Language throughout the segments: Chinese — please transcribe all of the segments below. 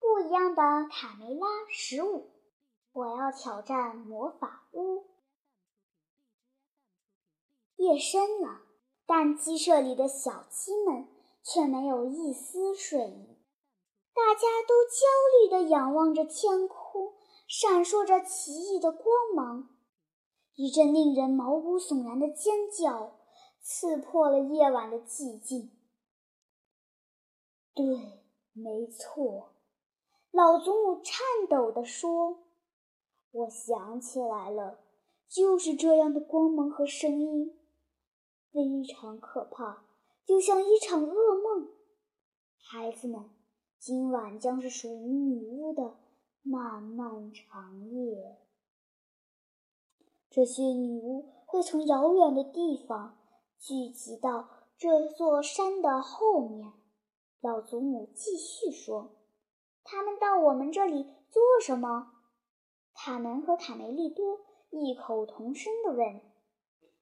不一样的卡梅拉十五，我要挑战魔法屋。夜深了，但鸡舍里的小鸡们却没有一丝睡意，大家都焦虑地仰望着天空，闪烁着奇异的光芒。一阵令人毛骨悚然的尖叫刺破了夜晚的寂静。对，没错。老祖母颤抖地说：“我想起来了，就是这样的光芒和声音，非常可怕，就像一场噩梦。孩子们，今晚将是属于女巫的漫漫长夜。这些女巫会从遥远的地方聚集到这座山的后面。”老祖母继续说。他们到我们这里做什么？卡门和卡梅利多异口同声地问：“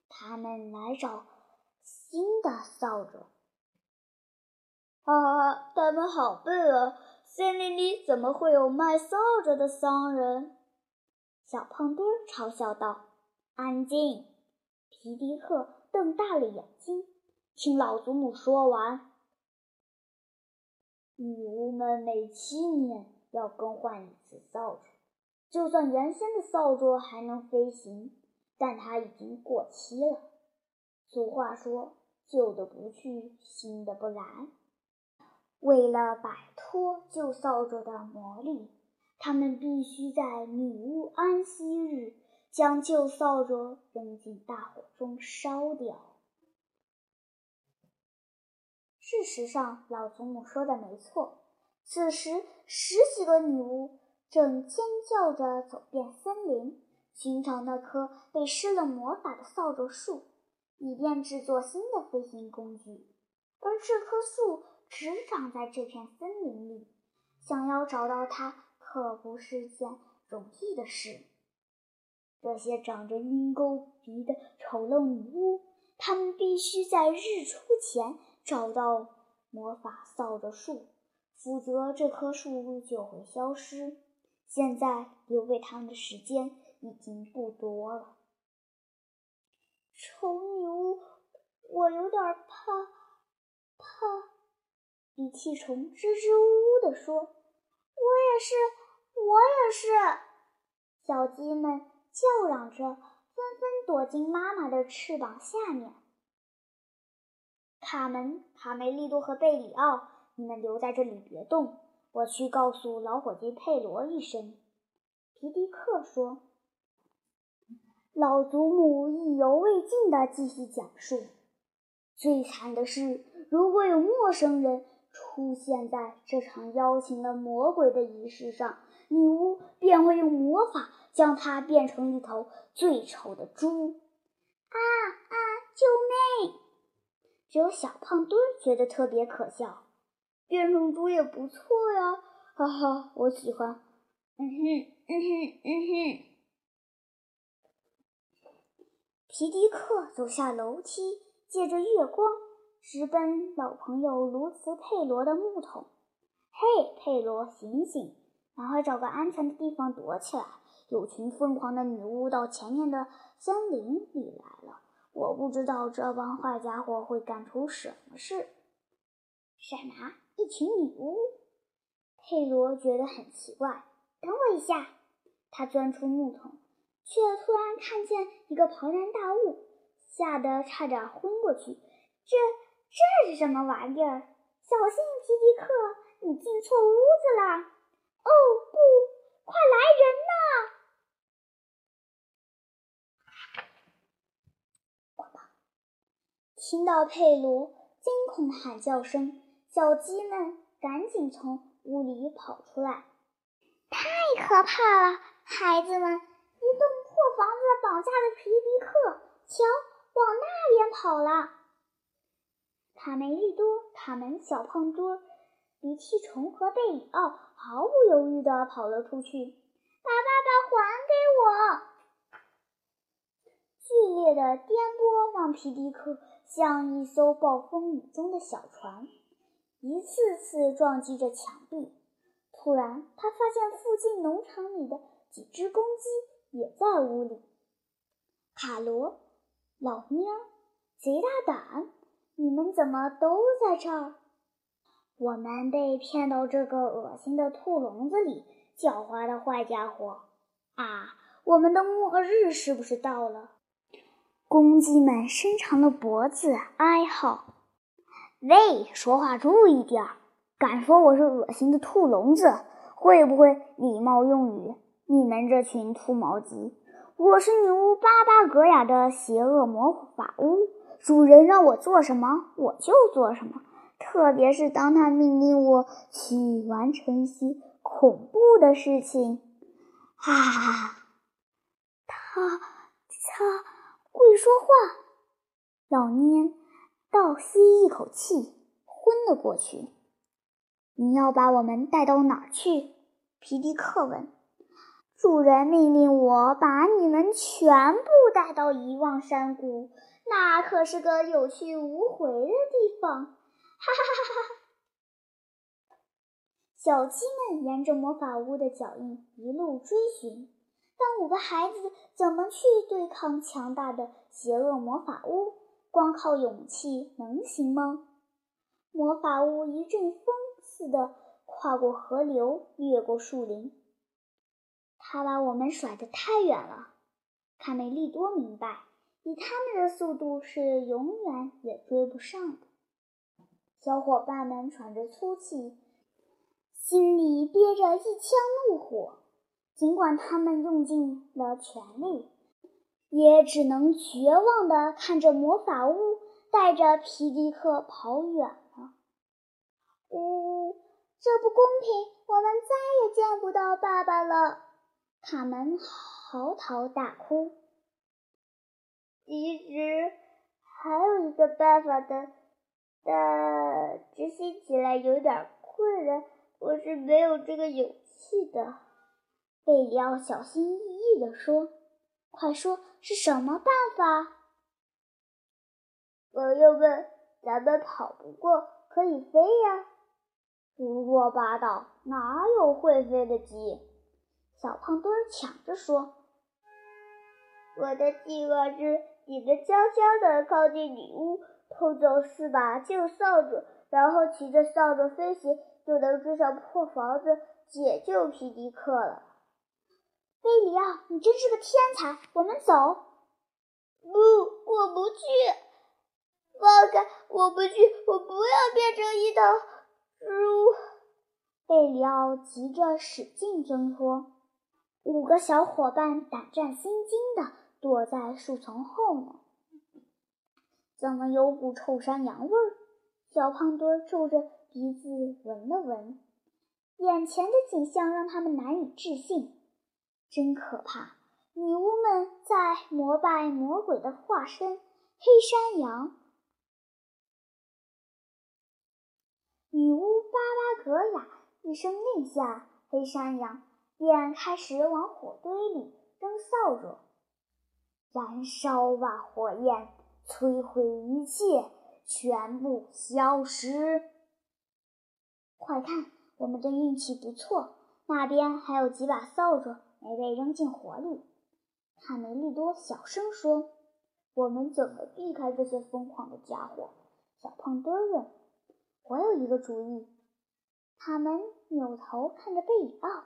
他们来找新的扫帚。”啊，他们好笨啊！森林里怎么会有卖扫帚的商人？小胖墩嘲笑道：“安静！”皮迪克瞪大了眼睛，听老祖母说完。女巫们每七年要更换一次扫帚，就算原先的扫帚还能飞行，但它已经过期了。俗话说：“旧的不去，新的不来。”为了摆脱旧扫帚的魔力，他们必须在女巫安息日将旧扫帚扔进大火中烧掉。事实上，老祖母说的没错。此时，十几个女巫正尖叫着走遍森林，寻找那棵被施了魔法的扫帚树，以便制作新的飞行工具。而这棵树只长在这片森林里，想要找到它可不是件容易的事。这些长着鹰钩鼻的丑陋女巫，她们必须在日出前。找到魔法扫帚树，否则这棵树就会消失。现在留给他们的时间已经不多了。丑女巫，我有点怕，怕。鼻涕虫支支吾吾地说：“我也是，我也是。”小鸡们叫嚷着，纷纷躲进妈妈的翅膀下面。卡门、卡梅利多和贝里奥，你们留在这里别动，我去告诉老伙计佩罗一声。”皮迪克说。老祖母意犹未尽地继续讲述：“最惨的是，如果有陌生人出现在这场邀请了魔鬼的仪式上，女巫便会用魔法将他变成一头最丑的猪。”啊啊！救命！只有小胖墩觉得特别可笑，变成猪也不错呀，哈哈，我喜欢。嗯哼，嗯哼，嗯哼。皮迪克走下楼梯，借着月光直奔老朋友卢茨佩罗的木桶。嘿，佩罗，醒醒，赶快找个安全的地方躲起来！有群疯狂的女巫到前面的森林里来了。我不知道这帮坏家伙会干出什么事。什么？一群女巫？佩罗觉得很奇怪。等我一下，他钻出木桶，却突然看见一个庞然大物，吓得差点昏过去。这这是什么玩意儿？小心，皮迪克，你进错屋子了！哦不，快来人听到佩罗惊恐的喊叫声，小鸡们赶紧从屋里跑出来。太可怕了，孩子们！一栋破房子绑架了皮迪克，瞧，往那边跑了。卡梅利多、卡门、小胖墩、鼻涕虫和贝里奥毫不犹豫地跑了出去。把爸爸还给我！剧烈的颠簸让皮迪克。像一艘暴风雨中的小船，一次次撞击着墙壁。突然，他发现附近农场里的几只公鸡也在屋里。卡罗，老蔫，贼大胆！你们怎么都在这儿？我们被骗到这个恶心的兔笼子里，狡猾的坏家伙！啊，我们的末日是不是到了？公鸡们伸长了脖子哀嚎：“喂，说话注意点儿！敢说我是恶心的兔笼子？会不会礼貌用语？你们这群秃毛鸡！我是女巫巴巴格雅的邪恶魔法屋，主人让我做什么，我就做什么。特别是当他命令我去完成一些恐怖的事情。哈哈哈！他他会说话。老蔫倒吸一口气，昏了过去。你要把我们带到哪儿去？皮迪克问。主人命令我把你们全部带到遗忘山谷，那可是个有去无回的地方。哈哈哈哈哈！小鸡们沿着魔法屋的脚印一路追寻，但五个孩子怎么去对抗强大的邪恶魔法屋？光靠勇气能行吗？魔法屋一阵风。似的跨过河流，越过树林。他把我们甩得太远了。卡梅利多明白，以他们的速度是永远也追不上的。小伙伴们喘着粗气，心里憋着一腔怒火。尽管他们用尽了全力，也只能绝望地看着魔法屋带着皮迪克跑远了。呜，这不公平！我们再也见不到爸爸了。卡门嚎啕大哭。其实还有一个办法的，但执行起来有点困难，我是没有这个勇气的。贝里奥小心翼翼地说：“快说，是什么办法？”朋友们，咱们跑不过，可以飞呀。胡说八道！哪有会飞的鸡？小胖墩抢着说：“我的计划是，你们悄悄地靠近女巫，偷走四把旧扫帚，然后骑着扫帚飞行，就能追上破房子，解救皮迪克了。”贝里奥，你真是个天才！我们走。不，我不去！放开！我不去！我不要变成一头。猪贝里奥急着使劲挣脱，五个小伙伴胆战心惊的躲在树丛后面。怎么有股臭山羊味儿？小胖墩皱着鼻子闻了闻，眼前的景象让他们难以置信，真可怕！女巫们在膜拜魔鬼的化身——黑山羊。女巫巴巴格雅一声令下，黑山羊便开始往火堆里扔扫帚。燃烧吧，火焰！摧毁一切，全部消失！快看，我们的运气不错，那边还有几把扫帚没被扔进火里。卡梅利多小声说：“我们怎么避开这些疯狂的家伙？”小胖墩问。我有一个主意。他们扭头看着贝里奥，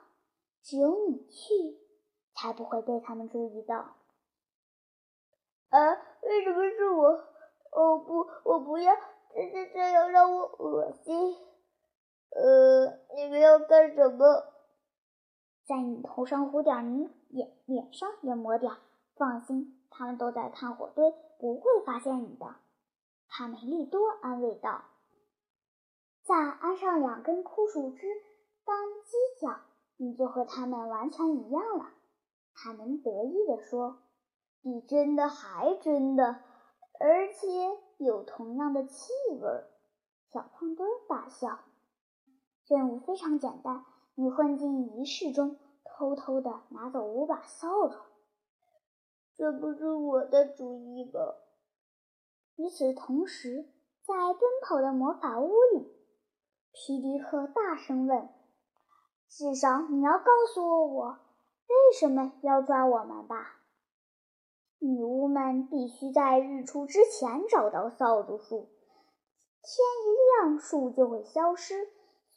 只有你去，才不会被他们注意到。啊，为什么是我？哦不，我不要！这这这样让我恶心。呃，你们要干什么？在你头上糊点泥，脸脸上也抹点。放心，他们都在看火堆，不会发现你的。卡梅利多安慰道。再安上两根枯树枝当犄角，你就和他们完全一样了。”卡门得意地说，“比真的还真的，而且有同样的气味。”小胖墩大笑。任务非常简单，你混进仪式中，偷偷的拿走五把扫帚。这不是我的主意吗？与此同时，在奔跑的魔法屋里。皮迪克大声问：“至少你要告诉我，为什么要抓我们吧？女巫们必须在日出之前找到扫帚树，天一亮树就会消失。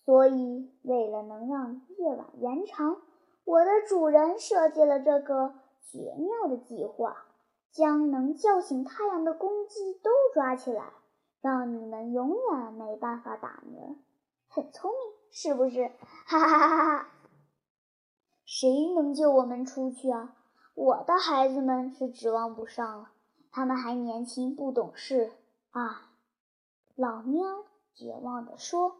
所以，为了能让夜晚延长，我的主人设计了这个绝妙的计划，将能叫醒太阳的公鸡都抓起来，让你们永远没办法打鸣。很聪明，是不是？哈哈哈哈哈！谁能救我们出去啊？我的孩子们是指望不上了，他们还年轻，不懂事啊！老喵绝望地说。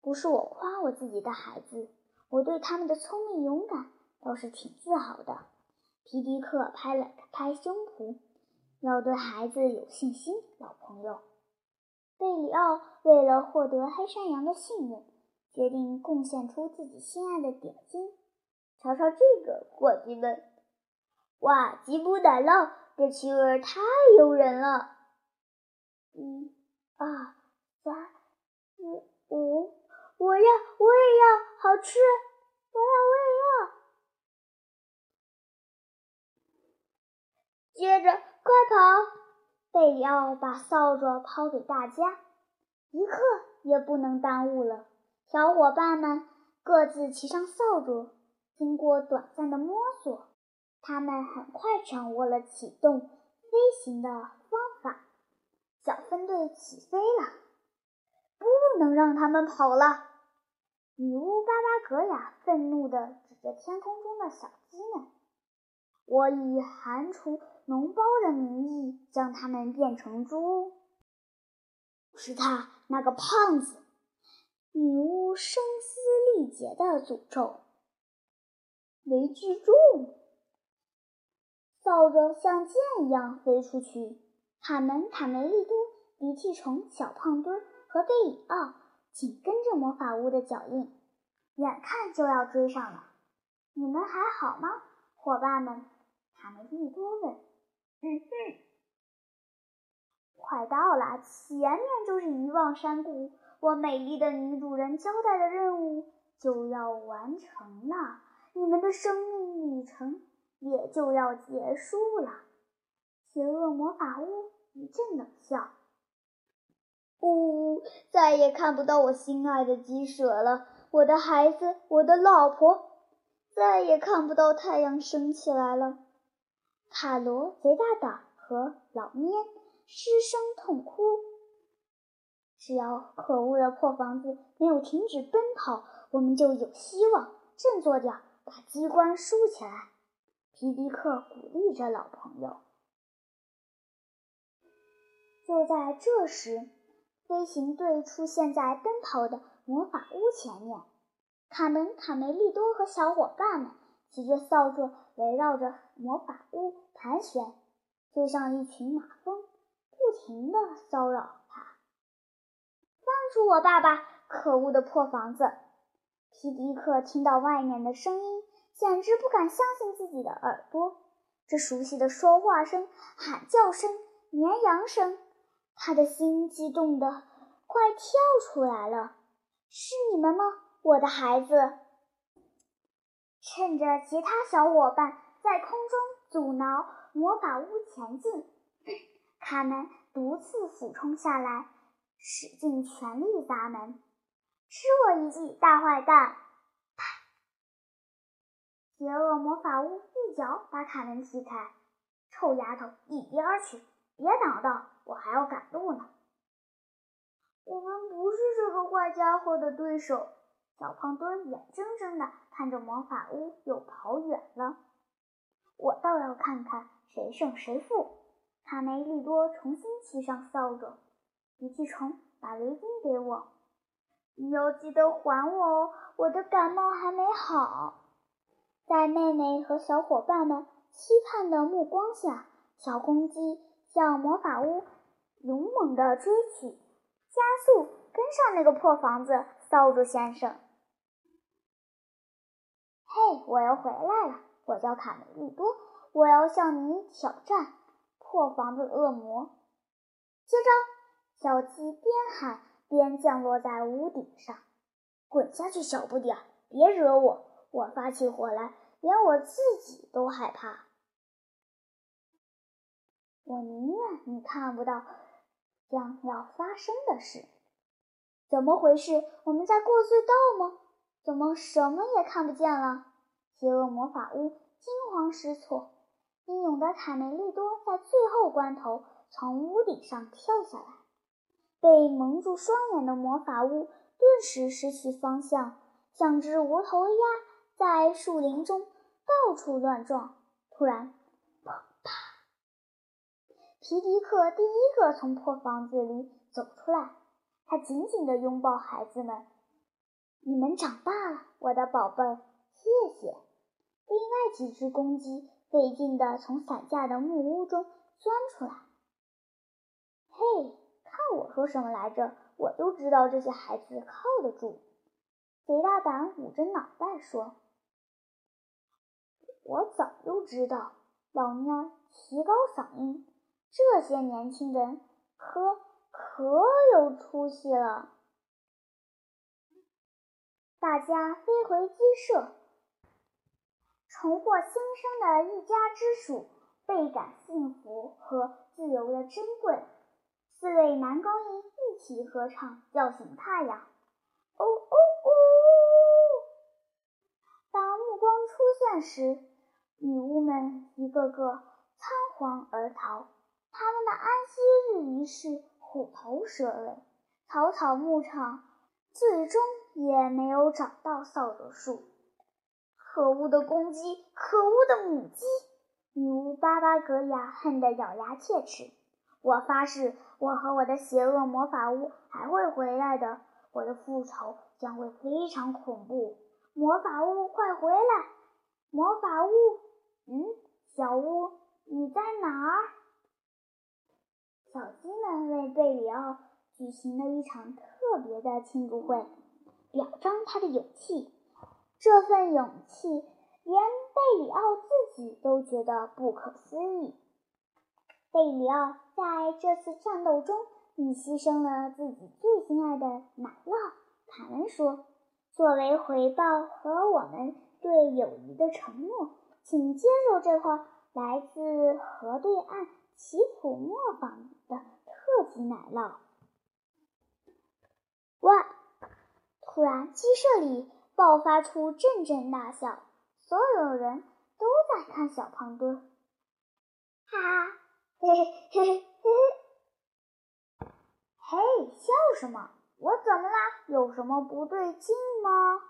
不是我夸我自己的孩子，我对他们的聪明勇敢倒是挺自豪的。皮迪克拍了拍胸脯，要对孩子有信心，老朋友。贝里奥为了获得黑山羊的信任，决定贡献出自己心爱的点心。瞧瞧这个，伙计们！哇，吉普奶酪，这气味太诱人了！一、二、三、四、五。我要，我也要，吃！我要，我也要。接着，快跑！贝里奥把扫帚抛给大家，一刻也不能耽误了。小伙伴们各自骑上扫帚，经过短暂的摸索，他们很快掌握了启动飞行的方法。小分队起飞了，不能让他们跑了！女巫巴巴格雅愤怒地指着天空中的小鸡们：“我以寒厨脓包的名义将它们变成猪。”是他那个胖子！女巫声嘶力竭地诅咒。没记住，扫帚像箭一样飞出去。卡门、卡梅利多、鼻涕虫、小胖墩和贝里奥。紧跟着魔法屋的脚印，眼看就要追上了。你们还好吗，伙伴们？卡梅利多问。嗯哼，快到了，前面就是遗忘山谷。我美丽的女主人交代的任务就要完成了，你们的生命旅程也就要结束了。邪恶魔法屋一阵冷笑。呜呜，再也看不到我心爱的鸡舍了，我的孩子，我的老婆，再也看不到太阳升起来了。卡罗、贼大胆和老蔫失声痛哭。只要可恶的破房子没有停止奔跑，我们就有希望。振作点，把机关竖起来。皮迪克鼓励着老朋友。就在这时。飞行队出现在奔跑的魔法屋前面，卡门、卡梅利多和小伙伴们骑着扫帚围绕着魔法屋盘旋，就像一群马蜂，不停地骚扰他。放出我爸爸！可恶的破房子！皮迪克听到外面的声音，简直不敢相信自己的耳朵。这熟悉的说话声、喊叫声、绵羊声。他的心激动得快跳出来了。是你们吗，我的孩子？趁着其他小伙伴在空中阻挠魔法屋前进，卡门独自俯冲下来，使尽全力砸门。吃我一记，大坏蛋！啪！邪恶魔法屋一脚把卡门踢开。臭丫头，一边去！别挡道，我还要赶路呢。我们不是这个坏家伙的对手。小胖墩眼睁睁地看着魔法屋又跑远了。我倒要看看谁胜谁负。卡梅利多重新骑上扫帚。鼻涕虫，把围巾给我。你要记得还我哦，我的感冒还没好。在妹妹和小伙伴们期盼的目光下，小公鸡。向魔法屋勇猛地追去，加速跟上那个破房子，扫帚先生。嘿，我又回来了！我叫卡梅利多，我要向你挑战破房子恶魔。接招！小鸡边喊边降落在屋顶上。滚下去，小不点儿！别惹我！我发起火来，连我自己都害怕。我宁愿你看不到将要发生的事。怎么回事？我们在过隧道吗？怎么什么也看不见了？邪恶魔法屋惊慌失措。英勇的卡梅利多在最后关头从屋顶上跳下来，被蒙住双眼的魔法屋顿时失去方向，像只无头鸭在树林中到处乱撞。突然，皮迪克第一个从破房子里走出来，他紧紧地拥抱孩子们：“你们长大了，我的宝贝儿，谢谢。”另外几只公鸡。费劲地从散架的木屋中钻出来。嘿，看我说什么来着？我就知道这些孩子靠得住。贼大胆捂着脑袋说：“我早就知道。”老蔫提高嗓音：“这些年轻人可可有出息了。”大家飞回鸡舍。重获新生的一家之属倍感幸福和自由的珍贵。四位男高音一起合唱，叫醒太阳。哦哦哦！当目光出现时，女巫们一个个仓皇而逃。他们的安息日仪式虎头蛇尾，草草牧场最终也没有找到扫帚树。可恶的公鸡，可恶的母鸡！女巫巴巴格雅恨得咬牙切齿。我发誓，我和我的邪恶魔法屋还会回来的。我的复仇将会非常恐怖。魔法屋，快回来！魔法屋，嗯，小屋，你在哪儿？小鸡们为贝里奥举行了一场特别的庆祝会，表彰他的勇气。这份勇气，连贝里奥自己都觉得不可思议。贝里奥在这次战斗中，你牺牲了自己最心爱的奶酪。卡门说：“作为回报和我们对友谊的承诺，请接受这块来自河对岸奇普磨坊的特级奶酪。”哇！突然，鸡舍里。爆发出阵阵大笑，所有人都在看小胖墩。哈，嘿嘿嘿嘿嘿！嘿，笑什么？我怎么啦？有什么不对劲吗？